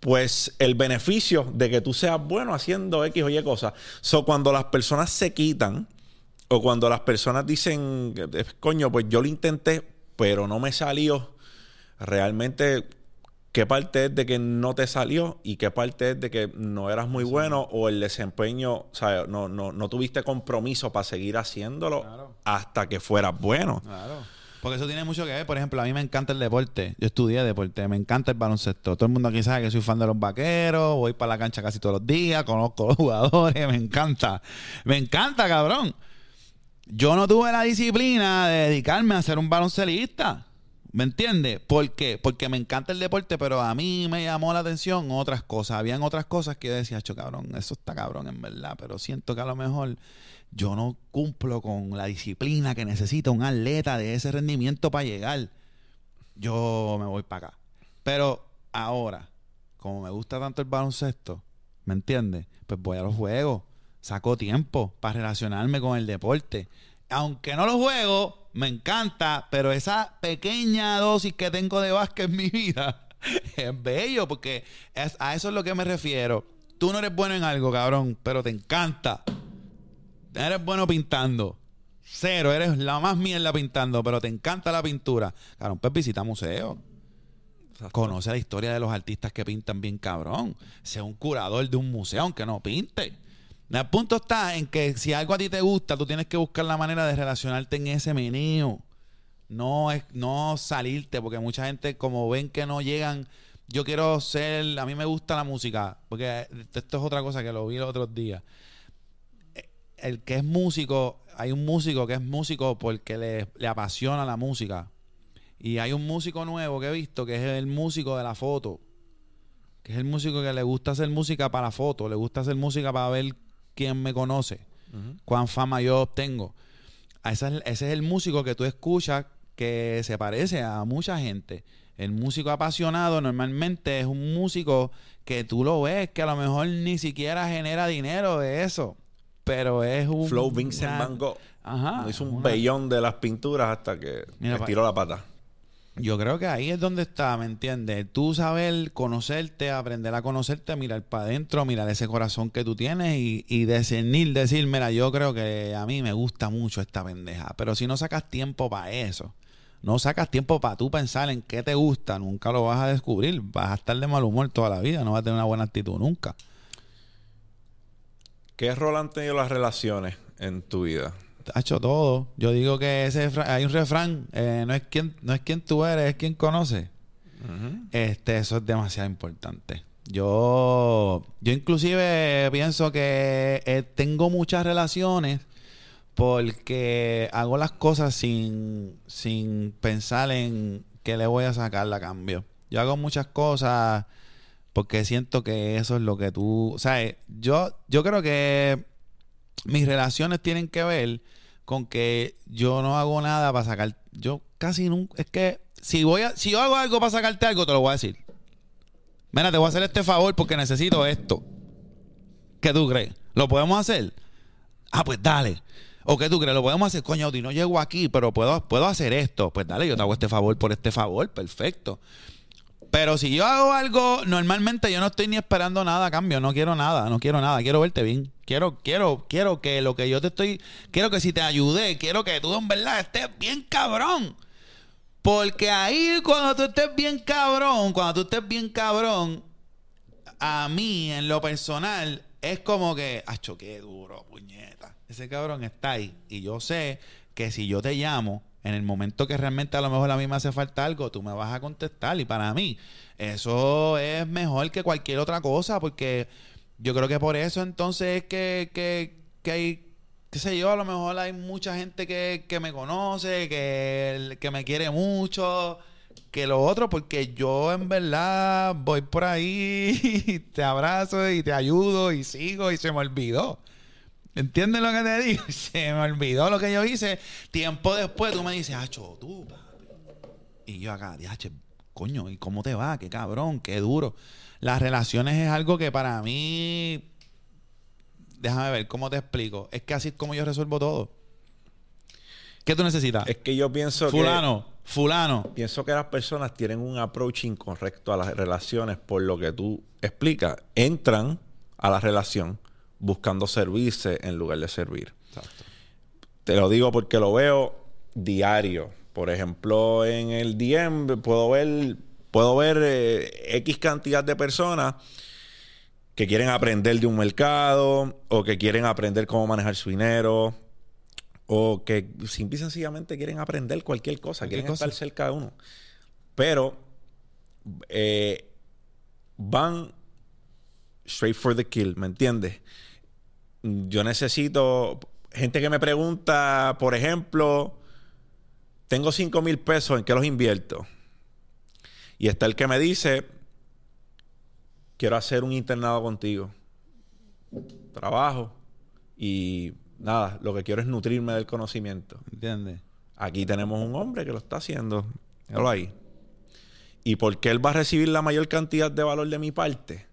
A: pues el beneficio de que tú seas bueno haciendo X o Y cosas. So, cuando las personas se quitan o cuando las personas dicen, coño, pues yo lo intenté, pero no me salió, realmente qué parte es de que no te salió y qué parte es de que no eras muy bueno o el desempeño, o sea, no, no, no tuviste compromiso para seguir haciéndolo hasta que fueras bueno.
B: Claro. Porque eso tiene mucho que ver. Por ejemplo, a mí me encanta el deporte. Yo estudié deporte. Me encanta el baloncesto. Todo el mundo aquí sabe que soy fan de los vaqueros. Voy para la cancha casi todos los días. Conozco los jugadores. Me encanta. Me encanta, cabrón. Yo no tuve la disciplina de dedicarme a ser un baloncelista. ¿Me entiendes? ¿Por qué? Porque me encanta el deporte, pero a mí me llamó la atención otras cosas. Habían otras cosas que yo decía, cho cabrón, eso está cabrón en verdad, pero siento que a lo mejor yo no cumplo con la disciplina que necesita un atleta de ese rendimiento para llegar. Yo me voy para acá. Pero ahora, como me gusta tanto el baloncesto, ¿me entiendes? Pues voy a los juegos, saco tiempo para relacionarme con el deporte. Aunque no lo juego, me encanta, pero esa pequeña dosis que tengo de básquet en mi vida es bello, porque a eso es lo que me refiero. Tú no eres bueno en algo, cabrón, pero te encanta. Eres bueno pintando. Cero, eres la más mierda pintando, pero te encanta la pintura. Cabrón, pues visita museos. Conoce la historia de los artistas que pintan bien cabrón. Sea un curador de un museo, aunque no pinte. El punto está en que si algo a ti te gusta, tú tienes que buscar la manera de relacionarte en ese menú. No es no salirte, porque mucha gente, como ven que no llegan, yo quiero ser, a mí me gusta la música, porque esto es otra cosa que lo vi los otros días. El que es músico, hay un músico que es músico porque le, le apasiona la música. Y hay un músico nuevo que he visto que es el músico de la foto. Que es el músico que le gusta hacer música para la foto, le gusta hacer música para ver quién me conoce, cuán fama yo obtengo. Ese es, el músico que tú escuchas que se parece a mucha gente. El músico apasionado normalmente es un músico que tú lo ves que a lo mejor ni siquiera genera dinero de eso, pero es un...
A: Flow Vincent Van Gogh. Ajá. Hizo un bellón de las pinturas hasta que me tiró la pata.
B: Yo creo que ahí es donde está, ¿me entiendes? Tú saber conocerte, aprender a conocerte, mirar para adentro, mirar ese corazón que tú tienes y, y discernir, decir, mira, yo creo que a mí me gusta mucho esta pendeja. Pero si no sacas tiempo para eso, no sacas tiempo para tú pensar en qué te gusta, nunca lo vas a descubrir. Vas a estar de mal humor toda la vida, no vas a tener una buena actitud nunca.
A: ¿Qué rol han tenido las relaciones en tu vida?
B: Ha hecho todo. Yo digo que ese hay un refrán, eh, no es quien no es quien tú eres, es quien conoce. Este, eso es demasiado importante. Yo, yo inclusive pienso que eh, tengo muchas relaciones porque hago las cosas sin, sin pensar en qué le voy a sacar a cambio. Yo hago muchas cosas porque siento que eso es lo que tú, o sea, yo, yo creo que mis relaciones tienen que ver con que yo no hago nada para sacar. Yo casi nunca. Es que si voy a, si yo hago algo para sacarte algo, te lo voy a decir. Mira, te voy a hacer este favor porque necesito esto. ¿Qué tú crees? ¿Lo podemos hacer? Ah, pues dale. ¿O qué tú crees? Lo podemos hacer, coño, y no llego aquí, pero puedo, puedo hacer esto. Pues dale, yo te hago este favor por este favor, perfecto. Pero si yo hago algo, normalmente yo no estoy ni esperando nada a cambio, no quiero nada, no quiero nada, quiero verte bien. Quiero, quiero, quiero que lo que yo te estoy, quiero que si te ayudé, quiero que tú en verdad estés bien cabrón. Porque ahí cuando tú estés bien cabrón, cuando tú estés bien cabrón, a mí en lo personal es como que, acho, qué duro, puñeta. Ese cabrón está ahí. Y yo sé que si yo te llamo, en el momento que realmente a lo mejor a mí me hace falta algo, tú me vas a contestar. Y para mí, eso es mejor que cualquier otra cosa, porque yo creo que por eso entonces es que, que, que hay, qué sé yo, a lo mejor hay mucha gente que, que me conoce, que, que me quiere mucho que lo otro, porque yo en verdad voy por ahí, te abrazo y te ayudo y sigo y se me olvidó. ¿Entiendes lo que te digo? Se me olvidó lo que yo hice. Tiempo después tú me dices, hacho, tú, papi. Y yo acá, diache, coño, ¿y cómo te va? Qué cabrón, qué duro. Las relaciones es algo que para mí. Déjame ver, ¿cómo te explico? Es que así es como yo resuelvo todo. ¿Qué tú necesitas?
A: Es que yo pienso
B: Fulano, fulano.
A: Pienso que las personas tienen un approach incorrecto a las relaciones por lo que tú explicas. Entran a la relación buscando servirse en lugar de servir. Te lo digo porque lo veo diario. Por ejemplo, en el DM puedo ver, puedo ver eh, X cantidad de personas que quieren aprender de un mercado o que quieren aprender cómo manejar su dinero o que simple y sencillamente quieren aprender cualquier cosa, quieren estar cerca de uno. Pero eh, van straight for the kill, ¿me entiendes? Yo necesito gente que me pregunta, por ejemplo, tengo 5 mil pesos, ¿en qué los invierto? Y está el que me dice, quiero hacer un internado contigo. Trabajo y nada, lo que quiero es nutrirme del conocimiento.
B: ¿Entiendes?
A: Aquí tenemos un hombre que lo está haciendo. Míralo ahí. ¿Y por qué él va a recibir la mayor cantidad de valor de mi parte?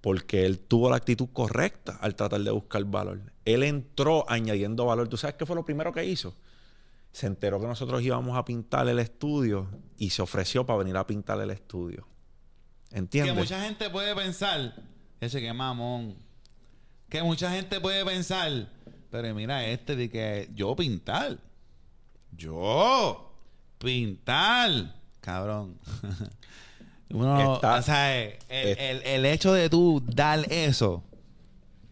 A: Porque él tuvo la actitud correcta al tratar de buscar valor. Él entró añadiendo valor. ¿Tú sabes qué fue lo primero que hizo? Se enteró que nosotros íbamos a pintar el estudio y se ofreció para venir a pintar el estudio. ¿Entiendes?
B: Que mucha gente puede pensar, ese que mamón. Que mucha gente puede pensar, pero mira este de que yo pintar. Yo pintar. Cabrón. Uno, o sea, el, hecho de tú dar eso,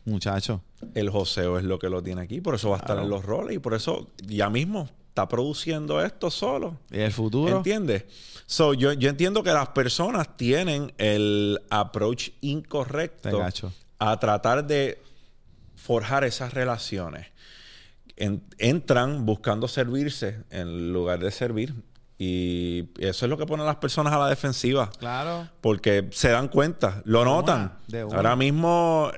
B: muchacho.
A: El joseo es lo que lo tiene aquí, por eso va a estar en los roles y por eso ya mismo está produciendo esto solo.
B: ¿Y el futuro?
A: ¿Entiendes? So, yo, yo entiendo que las personas tienen el approach incorrecto a tratar de forjar esas relaciones. entran buscando servirse en lugar de servir. Y eso es lo que pone a las personas a la defensiva.
B: Claro.
A: Porque se dan cuenta, lo notan. Ahora mismo,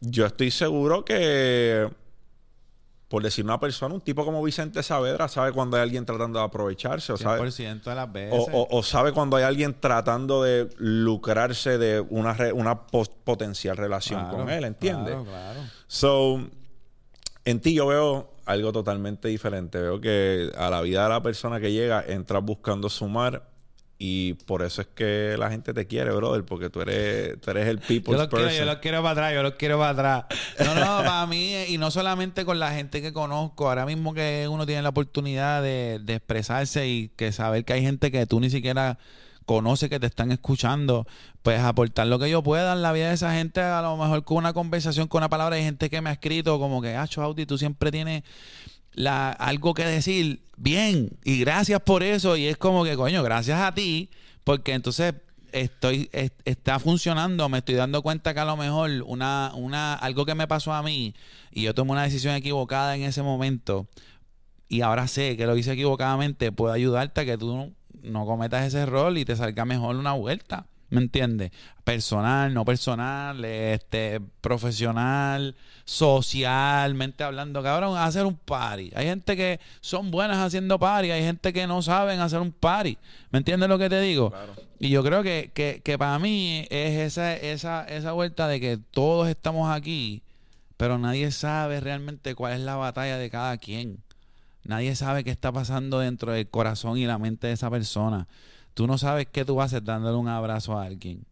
A: yo estoy seguro que por decir una persona, un tipo como Vicente Saavedra sabe cuando hay alguien tratando de aprovecharse. O sabe,
B: de las veces.
A: O, sabe cuando hay alguien tratando de lucrarse de una, una potencial relación con él, ¿entiendes? Claro, claro. So, en ti yo veo algo totalmente diferente. Veo que a la vida de la persona que llega entras buscando sumar y por eso es que la gente te quiere, brother, porque tú eres, tú eres el people's
B: yo Quiero, yo los quiero para atrás, yo los quiero para atrás. No, no, para mí, y no solamente con la gente que conozco, ahora mismo que uno tiene la oportunidad de, de expresarse y que saber que hay gente que tú ni siquiera conoce que te están escuchando, pues aportar lo que yo pueda en la vida de esa gente, a lo mejor con una conversación, con una palabra, hay gente que me ha escrito como que, ah, Audi, tú siempre tienes la, algo que decir, bien, y gracias por eso, y es como que, coño, gracias a ti, porque entonces estoy está funcionando, me estoy dando cuenta que a lo mejor una, una, algo que me pasó a mí y yo tomé una decisión equivocada en ese momento y ahora sé que lo hice equivocadamente, puede ayudarte a que tú no cometas ese error y te salga mejor una vuelta. ¿Me entiendes? Personal, no personal, este, profesional, socialmente hablando. Cabrón, hacer un party. Hay gente que son buenas haciendo party, hay gente que no saben hacer un party. ¿Me entiendes lo que te digo? Y yo creo que, que, que, para mí es esa, esa, esa vuelta de que todos estamos aquí, pero nadie sabe realmente cuál es la batalla de cada quien. Nadie sabe qué está pasando dentro del corazón y la mente de esa persona tú no sabes qué tú hacer dándole un abrazo a alguien.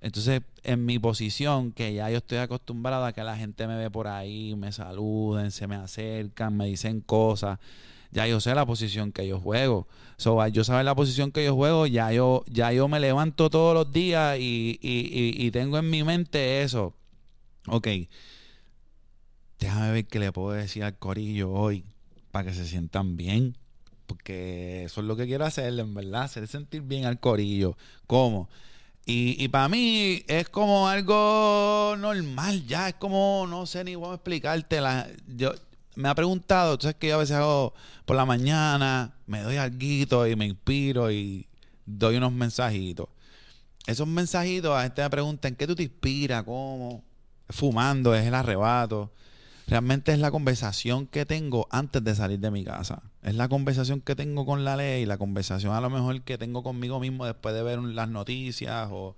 B: Entonces, en mi posición, que ya yo estoy acostumbrado a que la gente me ve por ahí, me saluden, se me acercan, me dicen cosas, ya yo sé la posición que yo juego. So, yo saber la posición que yo juego, ya yo, ya yo me levanto todos los días y, y, y tengo en mi mente eso. Ok, déjame ver qué le puedo decir al corillo hoy para que se sientan bien. Porque eso es lo que quiero hacer, en verdad, hacer sentir bien al corillo. ¿Cómo? Y, y para mí es como algo normal, ya es como, no sé ni cómo explicarte. Yo, me ha preguntado, tú sabes que yo a veces hago por la mañana, me doy algo y me inspiro y doy unos mensajitos. Esos mensajitos, a gente me pregunta, ¿en qué tú te inspiras? ¿Cómo? Fumando, es el arrebato. Realmente es la conversación que tengo antes de salir de mi casa. Es la conversación que tengo con la ley, la conversación a lo mejor que tengo conmigo mismo después de ver las noticias o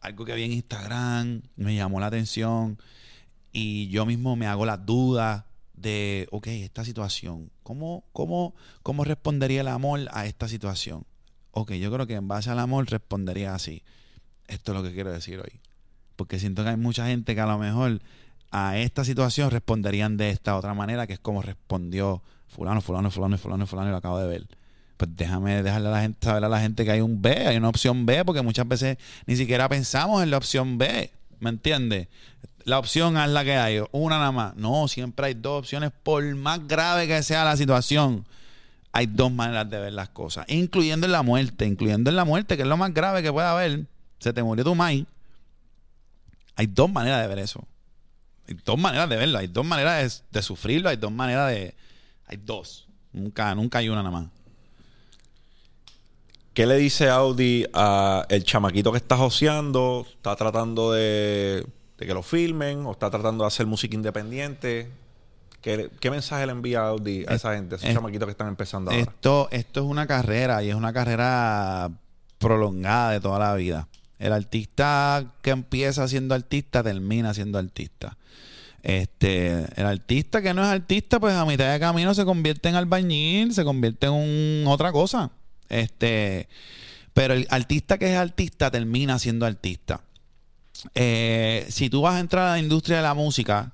B: algo que vi en Instagram, me llamó la atención y yo mismo me hago las dudas de, ok, esta situación, ¿cómo, cómo, ¿cómo respondería el amor a esta situación? Ok, yo creo que en base al amor respondería así. Esto es lo que quiero decir hoy. Porque siento que hay mucha gente que a lo mejor a esta situación responderían de esta otra manera, que es como respondió fulano, fulano, fulano, fulano, fulano, y lo acabo de ver. Pues déjame dejarle a la gente saber a la gente que hay un B, hay una opción B, porque muchas veces ni siquiera pensamos en la opción B. ¿Me entiendes? La opción es la que hay, una nada más. No, siempre hay dos opciones, por más grave que sea la situación. Hay dos maneras de ver las cosas, incluyendo en la muerte, incluyendo en la muerte, que es lo más grave que puede haber. Se te murió tu mai. Hay dos maneras de ver eso. Hay dos maneras de verlo, hay dos maneras de, de sufrirlo, hay dos maneras de. Hay dos. Nunca, nunca hay una nada más.
A: ¿Qué le dice Audi a el chamaquito que está joseando? ¿Está tratando de, de que lo filmen? ¿O está tratando de hacer música independiente? ¿Qué, qué mensaje le envía Audi a esa gente, a esos
B: es-
A: chamaquitos que están empezando ahora?
B: Esto, esto es una carrera y es una carrera prolongada de toda la vida. El artista que empieza siendo artista termina siendo artista. Este, el artista que no es artista, pues a mitad de camino se convierte en albañil, se convierte en otra cosa. Este, pero el artista que es artista termina siendo artista. Eh, si tú vas a entrar a la industria de la música,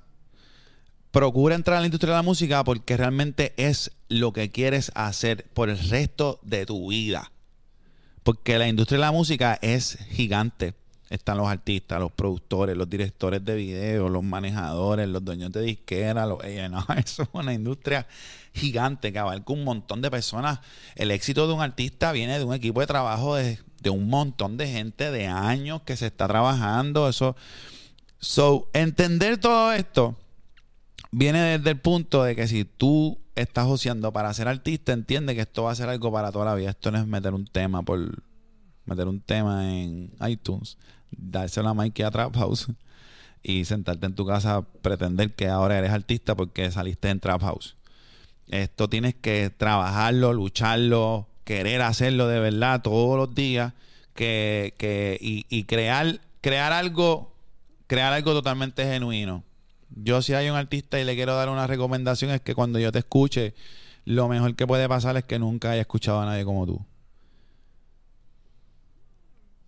B: procura entrar a la industria de la música porque realmente es lo que quieres hacer por el resto de tu vida. Porque la industria de la música es gigante. Están los artistas, los productores, los directores de video, los manejadores, los dueños de disquera, los A&R. Eso es una industria gigante que abarca un montón de personas. El éxito de un artista viene de un equipo de trabajo de, un montón de gente de años que se está trabajando. So, entender todo esto viene desde el punto de que si tú estás joseando para ser artista, entiende que esto va a ser algo para toda la vida. Esto no es meter un tema por meter un tema en iTunes, dárselo a Mikey a Trap House y sentarte en tu casa a pretender que ahora eres artista porque saliste en Trap House. Esto tienes que trabajarlo, lucharlo, querer hacerlo de verdad todos los días que, que, y, y crear, crear algo, crear algo totalmente genuino. Yo si hay un artista y le quiero dar una recomendación es que cuando yo te escuche, lo mejor que puede pasar es que nunca haya escuchado a nadie como tú.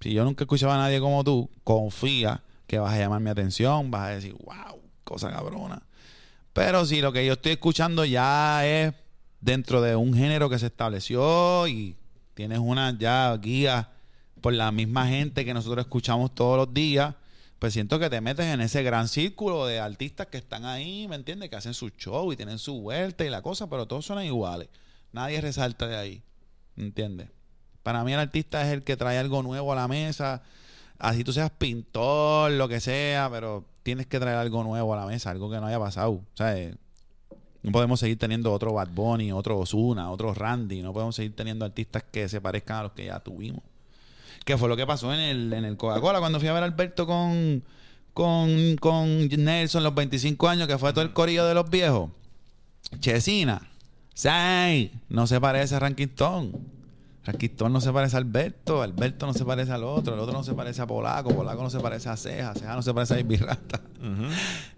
B: Si yo nunca he escuchado a nadie como tú, confía que vas a llamar mi atención, vas a decir, wow, cosa cabrona. Pero si lo que yo estoy escuchando ya es dentro de un género que se estableció y tienes una ya guía por la misma gente que nosotros escuchamos todos los días, pues siento que te metes en ese gran círculo de artistas que están ahí, ¿me entiendes? Que hacen su show y tienen su vuelta y la cosa, pero todos son iguales. Nadie resalta de ahí, ¿me entiendes? Para mí el artista es el que trae algo nuevo a la mesa, así tú seas pintor, lo que sea, pero tienes que traer algo nuevo a la mesa, algo que no haya pasado. O sea, eh, no podemos seguir teniendo otro Bad Bunny, otro Ozuna, otro Randy, no podemos seguir teniendo artistas que se parezcan a los que ya tuvimos. Que fue lo que pasó en el, en el Coca-Cola cuando fui a ver a Alberto con, con, con Nelson los 25 años, que fue todo el corillo de los viejos. Chesina, Say, no se parece a Rankington. Rankington no se parece a Alberto, Alberto no se parece al otro, el otro no se parece a Polaco, Polaco no se parece a Ceja, Ceja no se parece a Ibirrata.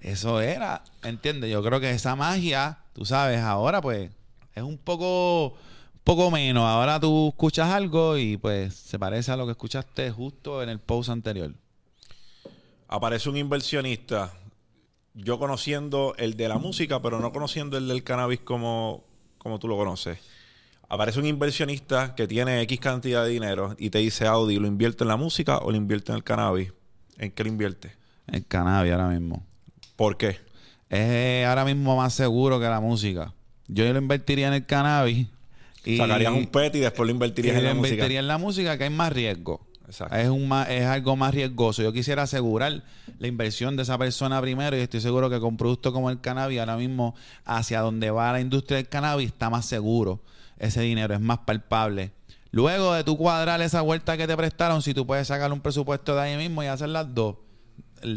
B: Eso era, ¿entiendes? Yo creo que esa magia, tú sabes, ahora pues es un poco, poco menos. Ahora tú escuchas algo y pues se parece a lo que escuchaste justo en el post anterior.
A: Aparece un inversionista, yo conociendo el de la música, pero no conociendo el del cannabis como, como tú lo conoces. Aparece un inversionista que tiene X cantidad de dinero y te dice, Audi, ¿lo invierte en la música o lo invierte en el cannabis? ¿En qué lo invierte?
B: El cannabis ahora mismo.
A: ¿Por qué?
B: Es ahora mismo más seguro que la música. Yo lo invertiría en el cannabis. Y
A: Sacarías un pet y después lo invertirías
B: lo
A: en la música.
B: invertiría en la música que hay más riesgo.
A: Exacto.
B: Es, un es algo más riesgoso. Yo quisiera asegurar la inversión de esa persona primero y estoy seguro que con productos como el cannabis, ahora mismo hacia donde va la industria del cannabis, está más seguro ese dinero, es más palpable. Luego de tu cuadrar esa vuelta que te prestaron, si tú puedes sacar un presupuesto de ahí mismo y hacer las dos,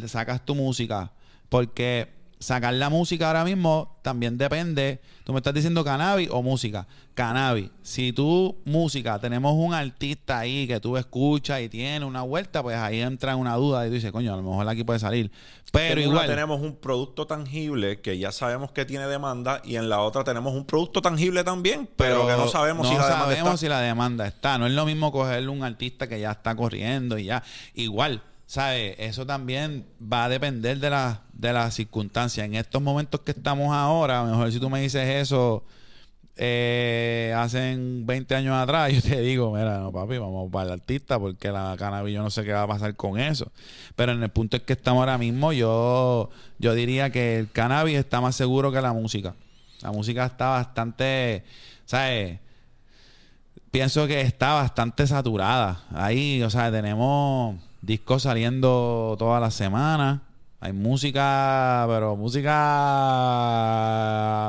B: sacas tu música. Porque sacar la música ahora mismo también depende. Tú me estás diciendo cannabis o música. Cannabis. Si tú, música, tenemos un artista ahí que tú escuchas y tiene una vuelta, pues ahí entra una duda y tú dices, coño, a lo mejor aquí puede salir. Pero igual.
A: tenemos un producto tangible que ya sabemos que tiene demanda y en la otra tenemos un producto tangible también, pero, que no sabemos si la demanda
B: sabemos
A: está.
B: si la demanda está. No es lo mismo cogerle un artista que ya está corriendo y ya. Igual, ¿sabes? Eso también va a depender de la de las circunstancias. En estos momentos que estamos ahora, a lo mejor si tú me dices eso eh, hace 20 años atrás, yo te digo, mira, no papi, vamos para el artista porque la cannabis yo no sé qué va a pasar con eso. Pero en el punto es que estamos ahora mismo, yo, yo diría que el cannabis está más seguro que la música. La música está bastante, ¿sabes? Pienso que está bastante saturada. Ahí, o sea, tenemos discos saliendo todas las semanas. Hay música, pero música...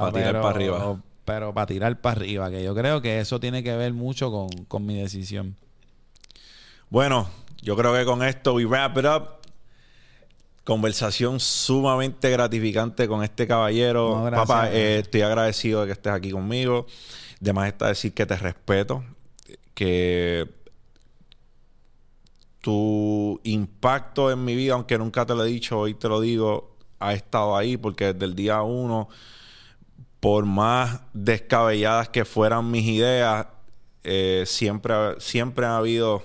A: Pa' tirar
B: pero-
A: pa' arriba.
B: Pero para tirar para arriba, que yo creo que eso tiene que ver mucho con, con mi decisión.
A: Bueno, yo creo que con esto we wrap it up. Conversación sumamente gratificante con este caballero.
B: No, gracias.
A: Papá, eh, estoy agradecido de que estés aquí conmigo. Además está decir que te respeto, que tu impacto en mi vida, aunque nunca te lo he dicho, hoy te lo digo, ha estado ahí porque desde el día uno, por más descabelladas que fueran mis ideas, eh, siempre, siempre ha habido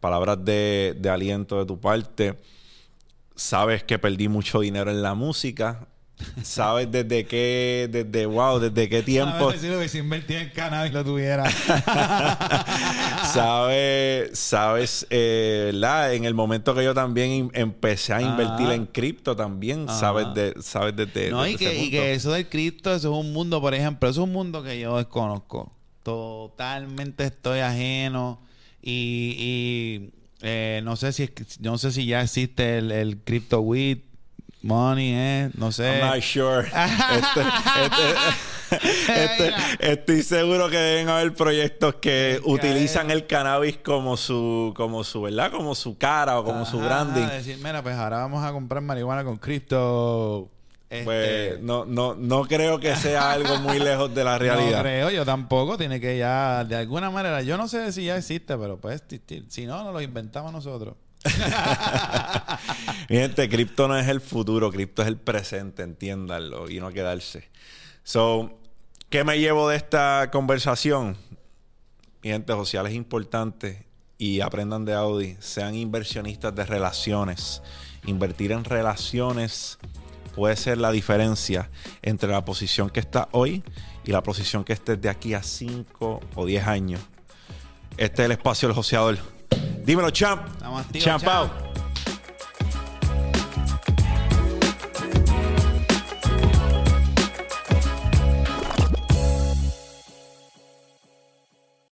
A: palabras de, de aliento de tu parte. Sabes que perdí mucho dinero en la música. Sabes desde qué, desde wow, desde qué tiempo.
B: si lo hubiese invertido en cannabis lo tuviera.
A: sabes, sabes, eh, ¿verdad? En el momento que yo también empecé a invertir
B: Ajá.
A: en cripto también,
B: Ajá.
A: sabes de, sabes desde,
B: no,
A: desde
B: y
A: ese
B: que, y
A: punto.
B: que eso del cripto, eso es un mundo, por ejemplo, eso es un mundo que yo desconozco. Totalmente estoy ajeno. Y, y, eh, no sé si no sé si ya existe el, el crypto weed money, eh, no sé.
A: I'm not sure. Este- este- este- estoy seguro que deben haber proyectos que utilizan el cannabis como su, como su, ¿verdad? Como su cara o como su
B: Ajá,
A: branding.
B: decir, mira, pues ahora vamos a comprar marihuana con cripto.
A: Pues
B: Este,
A: no, no, no creo que sea algo muy lejos de la
B: No
A: realidad.
B: creo, yo tampoco. Tiene que ya, de alguna manera, yo no sé si ya existe, pero pues, si no, nos lo inventamos nosotros.
A: Mi gente, cripto no es el futuro, cripto es el presente, entiéndanlo y no quedarse. So, ¿qué me llevo de esta conversación? Mi gente, social es importante y aprendan de Audi, sean inversionistas de relaciones. Invertir en relaciones puede ser la diferencia entre la posición que está hoy y la posición que estés de aquí a 5 o 10 años. Este es el espacio del joseador. Dímelo, champ.
B: Estamos activos,
A: champ
B: champ.
A: out.